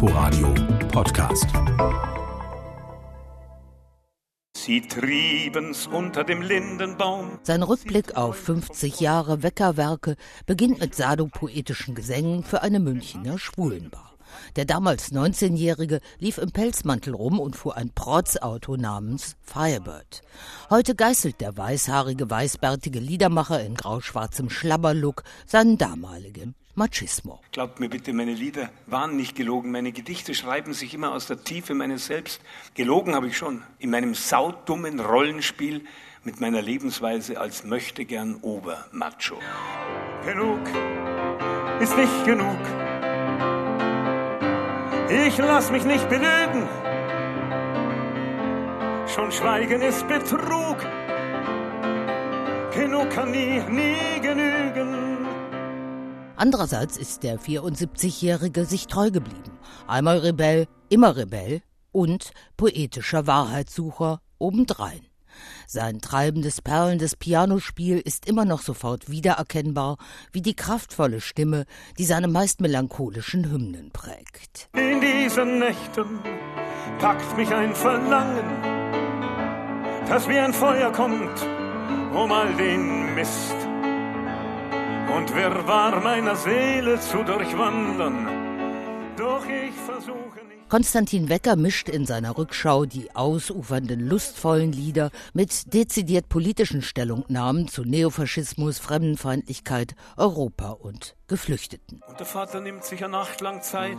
Inforadio Podcast. Sie trieben's unter dem Lindenbaum. Sein Rückblick auf 50 Jahre Weckerwerke beginnt mit Sado-poetischen Gesängen für eine Münchner Schwulenbar. Der damals 19-Jährige lief im Pelzmantel rum und fuhr ein Protzauto namens Firebird. Heute geißelt der weißhaarige, weißbärtige Liedermacher in grauschwarzem Schlabberlook seinen damaligen Machismo. Glaubt mir bitte, meine Lieder waren nicht gelogen. Meine Gedichte schreiben sich immer aus der Tiefe meines Selbst. Gelogen habe ich schon. In meinem saudummen Rollenspiel mit meiner Lebensweise als möchte gern Obermacho. Genug ist nicht genug. Ich lass mich nicht belügen. Schon Schweigen ist Betrug. Genug kann nie, nie genügen. Andererseits ist der 74-Jährige sich treu geblieben. Einmal Rebell, immer Rebell und poetischer Wahrheitssucher obendrein. Sein treibendes, perlendes Pianospiel ist immer noch sofort wiedererkennbar wie die kraftvolle Stimme, die seine meist melancholischen Hymnen prägt. In diesen Nächten packt mich ein Verlangen, das wie ein Feuer kommt, um all den Mist und Wirrwarr meiner Seele zu durchwandern. Doch ich versuche Konstantin Wecker mischt in seiner Rückschau die ausufernden, lustvollen Lieder mit dezidiert politischen Stellungnahmen zu Neofaschismus, Fremdenfeindlichkeit, Europa und Geflüchteten. Und der Vater nimmt sich eine Nacht lang Zeit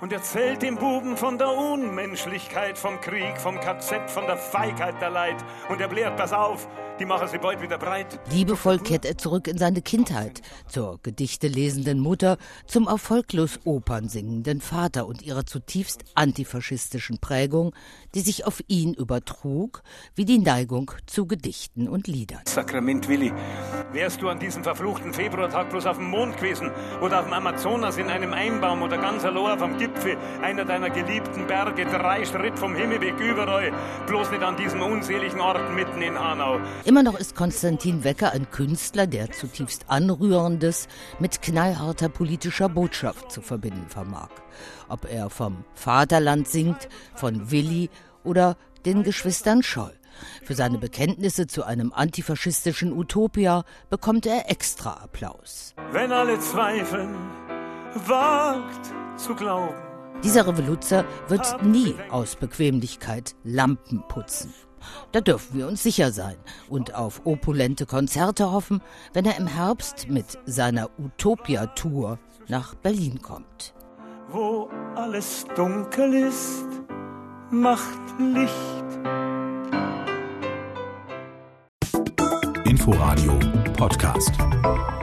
und erzählt dem Buben von der Unmenschlichkeit, vom Krieg, vom KZ, von der Feigheit der Leid. Und er blärt, pass auf, die machen sie bald wieder breit. Liebevoll kehrt er zurück in seine Kindheit, zur Gedichte lesenden Mutter, zum erfolglos Opern singenden Vater und ihrer zutiefst antifaschistischen Prägung, die sich auf ihn übertrug, wie die Neigung zu Gedichten und Liedern. Sakrament Willi, wärst du an diesem verfluchten Februartag bloß auf dem Mond gewesen oder auf dem Amazonas in einem Einbaum oder ganz allein vom Gipfel einer deiner geliebten Berge, drei Schritt vom Himmel weg überall, bloß nicht an diesem unseligen Ort mitten in Hanau. Immer noch ist Konstantin Wecker ein Künstler, der zutiefst Anrührendes mit knallharter politischer Botschaft zu verbinden vermag. Ob er vom Vaterland singt, von Willi oder den Geschwistern Scholl. Für seine Bekenntnisse zu einem antifaschistischen Utopia bekommt er extra Applaus. Wenn alle zweifeln, wagt zu glauben. Dieser Revoluzer wird nie aus Bequemlichkeit Lampen putzen. Da dürfen wir uns sicher sein und auf opulente Konzerte hoffen, wenn er im Herbst mit seiner Utopia-Tour nach Berlin kommt. Wo alles dunkel ist, macht Licht. Inforadio Podcast.